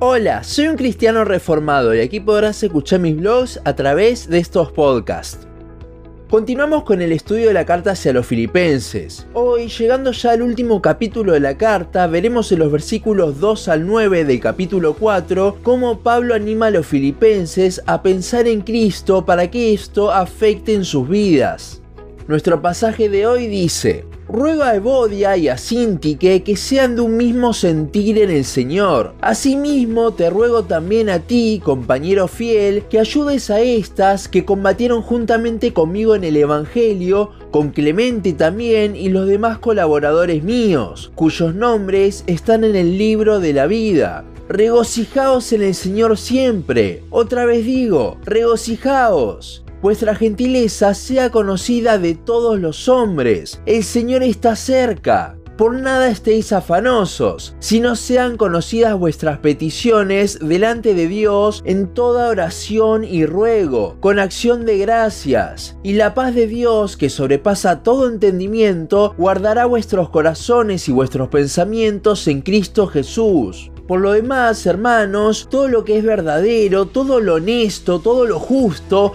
Hola, soy un cristiano reformado y aquí podrás escuchar mis blogs a través de estos podcasts. Continuamos con el estudio de la carta hacia los filipenses. Hoy, llegando ya al último capítulo de la carta, veremos en los versículos 2 al 9 del capítulo 4 cómo Pablo anima a los filipenses a pensar en Cristo para que esto afecte en sus vidas. Nuestro pasaje de hoy dice, Ruego a Evodia y a Sintique que sean de un mismo sentir en el Señor. Asimismo, te ruego también a ti, compañero fiel, que ayudes a estas que combatieron juntamente conmigo en el Evangelio, con Clemente también y los demás colaboradores míos, cuyos nombres están en el libro de la vida. Regocijaos en el Señor siempre. Otra vez digo, regocijaos vuestra gentileza sea conocida de todos los hombres. El Señor está cerca. Por nada estéis afanosos, sino sean conocidas vuestras peticiones delante de Dios en toda oración y ruego, con acción de gracias. Y la paz de Dios, que sobrepasa todo entendimiento, guardará vuestros corazones y vuestros pensamientos en Cristo Jesús. Por lo demás, hermanos, todo lo que es verdadero, todo lo honesto, todo lo justo,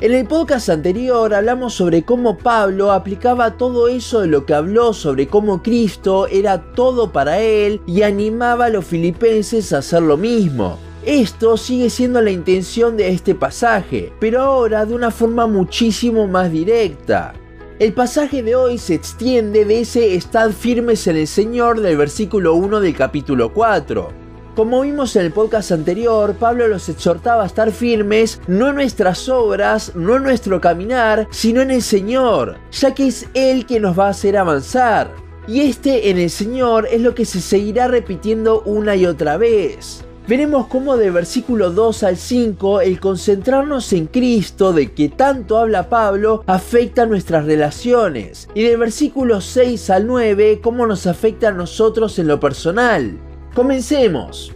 En el podcast anterior hablamos sobre cómo Pablo aplicaba todo eso de lo que habló sobre cómo Cristo era todo para él y animaba a los filipenses a hacer lo mismo. Esto sigue siendo la intención de este pasaje, pero ahora de una forma muchísimo más directa. El pasaje de hoy se extiende de ese estad firmes en el Señor del versículo 1 del capítulo 4. Como vimos en el podcast anterior, Pablo los exhortaba a estar firmes no en nuestras obras, no en nuestro caminar, sino en el Señor, ya que es Él quien nos va a hacer avanzar. Y este en el Señor es lo que se seguirá repitiendo una y otra vez. Veremos cómo de versículo 2 al 5 el concentrarnos en Cristo de que tanto habla Pablo afecta nuestras relaciones y de versículo 6 al 9 cómo nos afecta a nosotros en lo personal. Comencemos.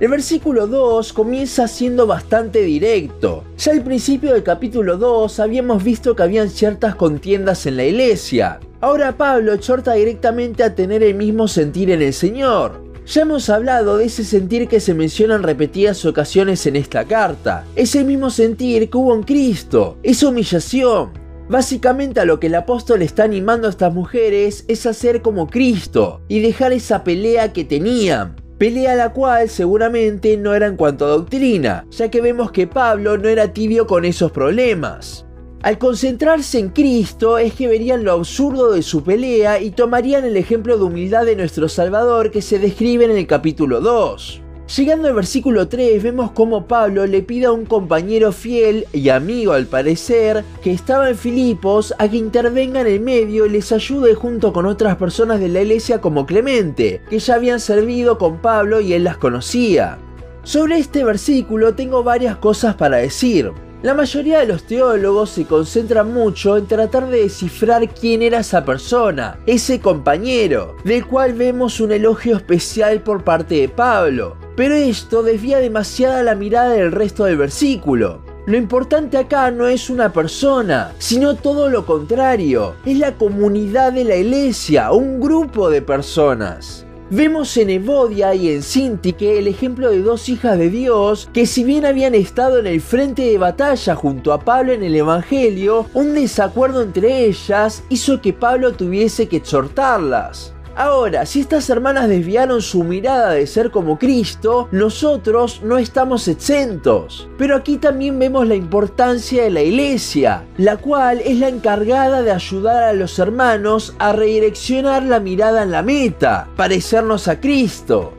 El versículo 2 comienza siendo bastante directo. Ya al principio del capítulo 2 habíamos visto que habían ciertas contiendas en la iglesia. Ahora Pablo exhorta directamente a tener el mismo sentir en el Señor. Ya hemos hablado de ese sentir que se menciona en repetidas ocasiones en esta carta. Ese mismo sentir que hubo en Cristo. Esa humillación. Básicamente a lo que el apóstol está animando a estas mujeres es hacer como Cristo y dejar esa pelea que tenían pelea la cual seguramente no era en cuanto a doctrina, ya que vemos que Pablo no era tibio con esos problemas. Al concentrarse en Cristo es que verían lo absurdo de su pelea y tomarían el ejemplo de humildad de nuestro Salvador que se describe en el capítulo 2. Llegando al versículo 3 vemos cómo Pablo le pide a un compañero fiel y amigo al parecer que estaba en Filipos a que intervenga en el medio y les ayude junto con otras personas de la iglesia como Clemente, que ya habían servido con Pablo y él las conocía. Sobre este versículo tengo varias cosas para decir. La mayoría de los teólogos se concentran mucho en tratar de descifrar quién era esa persona, ese compañero, del cual vemos un elogio especial por parte de Pablo. Pero esto desvía demasiada la mirada del resto del versículo. Lo importante acá no es una persona, sino todo lo contrario. Es la comunidad de la iglesia, un grupo de personas. Vemos en Evodia y en Sintique el ejemplo de dos hijas de Dios que si bien habían estado en el frente de batalla junto a Pablo en el Evangelio, un desacuerdo entre ellas hizo que Pablo tuviese que exhortarlas. Ahora, si estas hermanas desviaron su mirada de ser como Cristo, nosotros no estamos exentos. Pero aquí también vemos la importancia de la iglesia, la cual es la encargada de ayudar a los hermanos a redireccionar la mirada en la meta, parecernos a Cristo.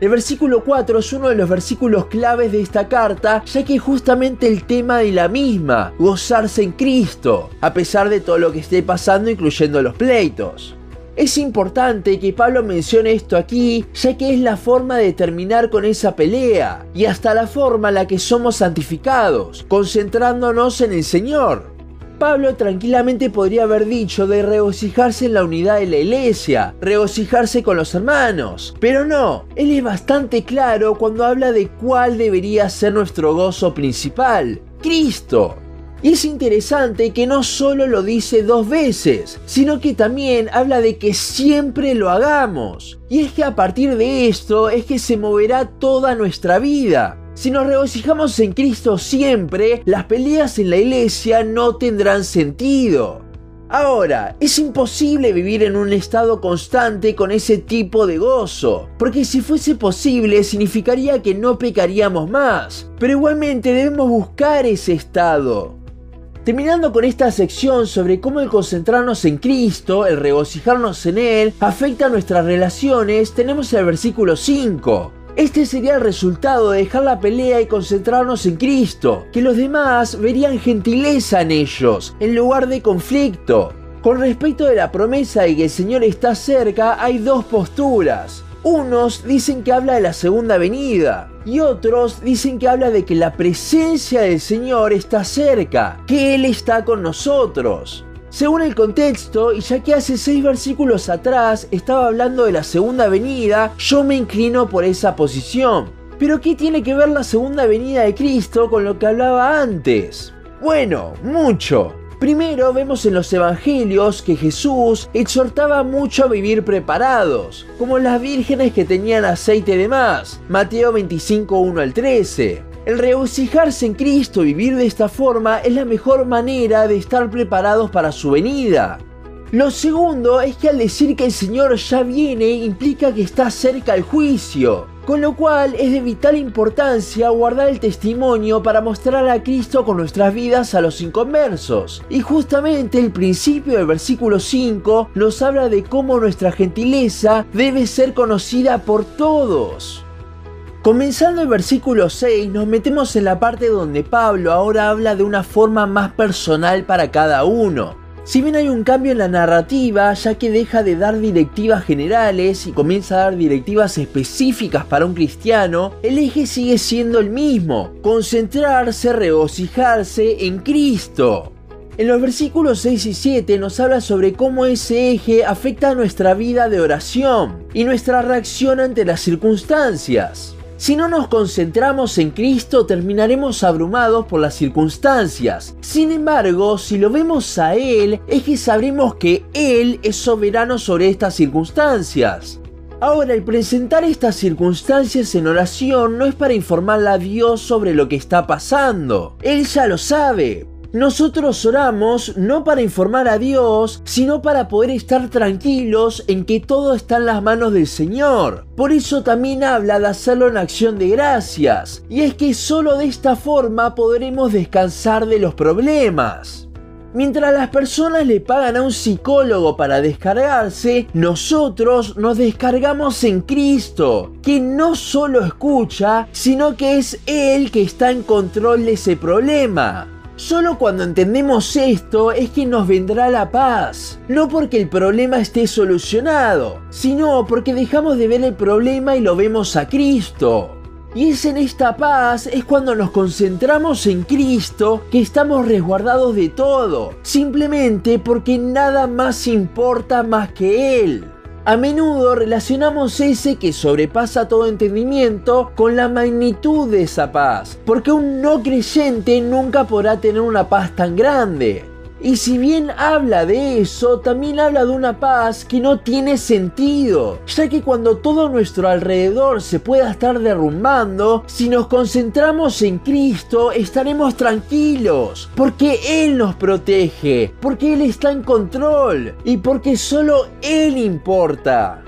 El versículo 4 es uno de los versículos claves de esta carta, ya que es justamente el tema de la misma, gozarse en Cristo, a pesar de todo lo que esté pasando, incluyendo los pleitos. Es importante que Pablo mencione esto aquí, ya que es la forma de terminar con esa pelea y hasta la forma en la que somos santificados, concentrándonos en el Señor. Pablo tranquilamente podría haber dicho de regocijarse en la unidad de la iglesia, regocijarse con los hermanos, pero no, él es bastante claro cuando habla de cuál debería ser nuestro gozo principal, Cristo. Y es interesante que no solo lo dice dos veces, sino que también habla de que siempre lo hagamos. Y es que a partir de esto es que se moverá toda nuestra vida. Si nos regocijamos en Cristo siempre, las peleas en la iglesia no tendrán sentido. Ahora, es imposible vivir en un estado constante con ese tipo de gozo, porque si fuese posible significaría que no pecaríamos más, pero igualmente debemos buscar ese estado. Terminando con esta sección sobre cómo el concentrarnos en Cristo, el regocijarnos en Él, afecta a nuestras relaciones, tenemos el versículo 5. Este sería el resultado de dejar la pelea y concentrarnos en Cristo, que los demás verían gentileza en ellos, en lugar de conflicto. Con respecto de la promesa de que el Señor está cerca, hay dos posturas. Unos dicen que habla de la segunda venida y otros dicen que habla de que la presencia del Señor está cerca, que Él está con nosotros. Según el contexto, y ya que hace seis versículos atrás estaba hablando de la segunda venida, yo me inclino por esa posición. Pero ¿qué tiene que ver la segunda venida de Cristo con lo que hablaba antes? Bueno, mucho. Primero vemos en los evangelios que Jesús exhortaba mucho a vivir preparados, como las vírgenes que tenían aceite de más, Mateo 25, 1 al 13. El regocijarse en Cristo, vivir de esta forma, es la mejor manera de estar preparados para su venida. Lo segundo es que al decir que el Señor ya viene implica que está cerca el juicio, con lo cual es de vital importancia guardar el testimonio para mostrar a Cristo con nuestras vidas a los inconversos. Y justamente el principio del versículo 5 nos habla de cómo nuestra gentileza debe ser conocida por todos. Comenzando el versículo 6 nos metemos en la parte donde Pablo ahora habla de una forma más personal para cada uno. Si bien hay un cambio en la narrativa, ya que deja de dar directivas generales y comienza a dar directivas específicas para un cristiano, el eje sigue siendo el mismo, concentrarse, regocijarse en Cristo. En los versículos 6 y 7 nos habla sobre cómo ese eje afecta a nuestra vida de oración y nuestra reacción ante las circunstancias. Si no nos concentramos en Cristo terminaremos abrumados por las circunstancias. Sin embargo, si lo vemos a Él, es que sabremos que Él es soberano sobre estas circunstancias. Ahora, el presentar estas circunstancias en oración no es para informarle a Dios sobre lo que está pasando. Él ya lo sabe, nosotros oramos no para informar a Dios, sino para poder estar tranquilos en que todo está en las manos del Señor. Por eso también habla de hacerlo en acción de gracias. Y es que solo de esta forma podremos descansar de los problemas. Mientras las personas le pagan a un psicólogo para descargarse, nosotros nos descargamos en Cristo, que no solo escucha, sino que es Él que está en control de ese problema. Solo cuando entendemos esto es que nos vendrá la paz. No porque el problema esté solucionado, sino porque dejamos de ver el problema y lo vemos a Cristo. Y es en esta paz es cuando nos concentramos en Cristo que estamos resguardados de todo, simplemente porque nada más importa más que Él. A menudo relacionamos ese que sobrepasa todo entendimiento con la magnitud de esa paz, porque un no creyente nunca podrá tener una paz tan grande. Y si bien habla de eso, también habla de una paz que no tiene sentido, ya que cuando todo nuestro alrededor se pueda estar derrumbando, si nos concentramos en Cristo, estaremos tranquilos, porque Él nos protege, porque Él está en control y porque solo Él importa.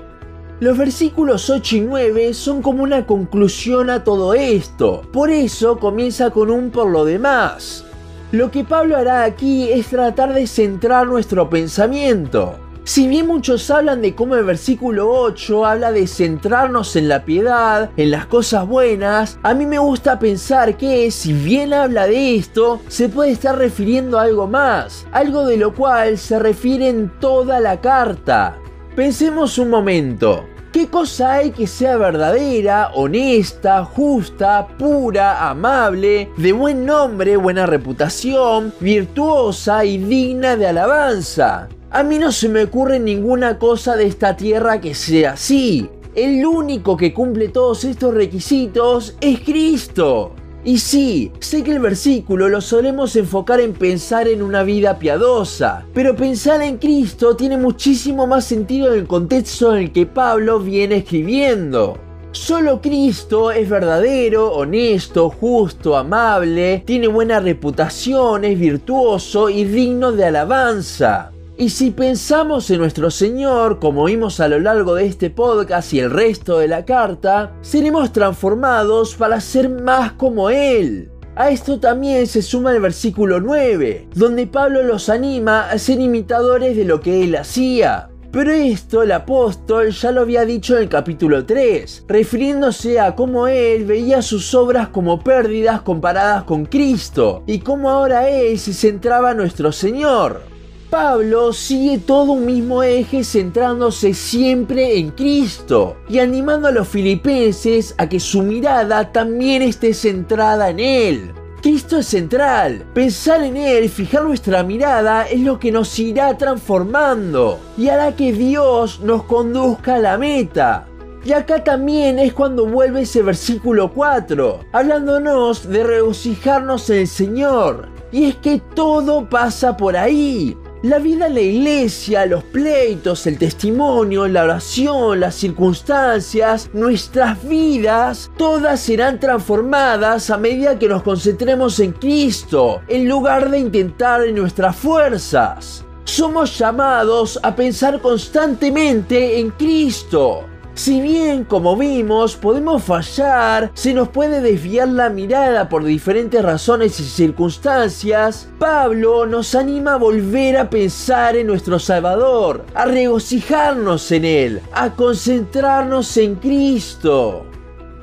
Los versículos 8 y 9 son como una conclusión a todo esto, por eso comienza con un por lo demás. Lo que Pablo hará aquí es tratar de centrar nuestro pensamiento. Si bien muchos hablan de cómo el versículo 8 habla de centrarnos en la piedad, en las cosas buenas, a mí me gusta pensar que si bien habla de esto, se puede estar refiriendo a algo más, algo de lo cual se refiere en toda la carta. Pensemos un momento. ¿Qué cosa hay que sea verdadera, honesta, justa, pura, amable, de buen nombre, buena reputación, virtuosa y digna de alabanza? A mí no se me ocurre ninguna cosa de esta tierra que sea así. El único que cumple todos estos requisitos es Cristo. Y sí, sé que el versículo lo solemos enfocar en pensar en una vida piadosa, pero pensar en Cristo tiene muchísimo más sentido en el contexto en el que Pablo viene escribiendo. Solo Cristo es verdadero, honesto, justo, amable, tiene buena reputación, es virtuoso y digno de alabanza. Y si pensamos en nuestro Señor, como vimos a lo largo de este podcast y el resto de la carta, seremos transformados para ser más como Él. A esto también se suma el versículo 9, donde Pablo los anima a ser imitadores de lo que él hacía. Pero esto el apóstol ya lo había dicho en el capítulo 3, refiriéndose a cómo él veía sus obras como pérdidas comparadas con Cristo, y cómo ahora él se centraba en nuestro Señor. Pablo sigue todo un mismo eje centrándose siempre en Cristo y animando a los filipenses a que su mirada también esté centrada en Él. Cristo es central. Pensar en Él, fijar nuestra mirada es lo que nos irá transformando y hará que Dios nos conduzca a la meta. Y acá también es cuando vuelve ese versículo 4, hablándonos de regocijarnos en el Señor. Y es que todo pasa por ahí. La vida la iglesia, los pleitos, el testimonio, la oración, las circunstancias, nuestras vidas, todas serán transformadas a medida que nos concentremos en Cristo, en lugar de intentar en nuestras fuerzas. Somos llamados a pensar constantemente en Cristo, si bien, como vimos, podemos fallar, se nos puede desviar la mirada por diferentes razones y circunstancias, Pablo nos anima a volver a pensar en nuestro Salvador, a regocijarnos en Él, a concentrarnos en Cristo.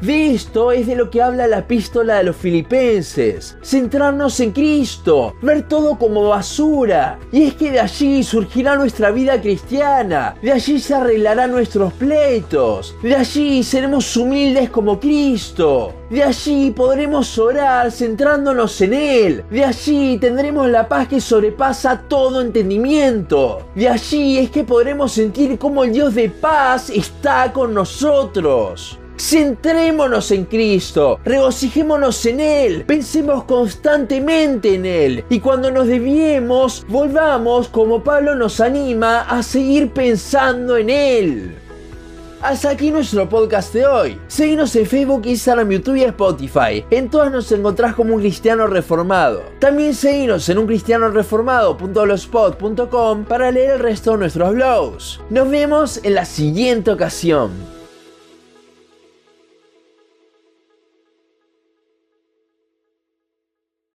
De esto es de lo que habla la epístola de los filipenses. Centrarnos en Cristo, ver todo como basura. Y es que de allí surgirá nuestra vida cristiana. De allí se arreglarán nuestros pleitos. De allí seremos humildes como Cristo. De allí podremos orar centrándonos en Él. De allí tendremos la paz que sobrepasa todo entendimiento. De allí es que podremos sentir cómo el Dios de paz está con nosotros. Centrémonos en Cristo, regocijémonos en Él, pensemos constantemente en Él y cuando nos desviemos, volvamos como Pablo nos anima a seguir pensando en Él. Hasta aquí nuestro podcast de hoy. Seguinos en Facebook, Instagram, YouTube y Spotify. En todas nos encontrás como un cristiano reformado. También seguinos en uncristianoreformado.blogspot.com para leer el resto de nuestros blogs. Nos vemos en la siguiente ocasión.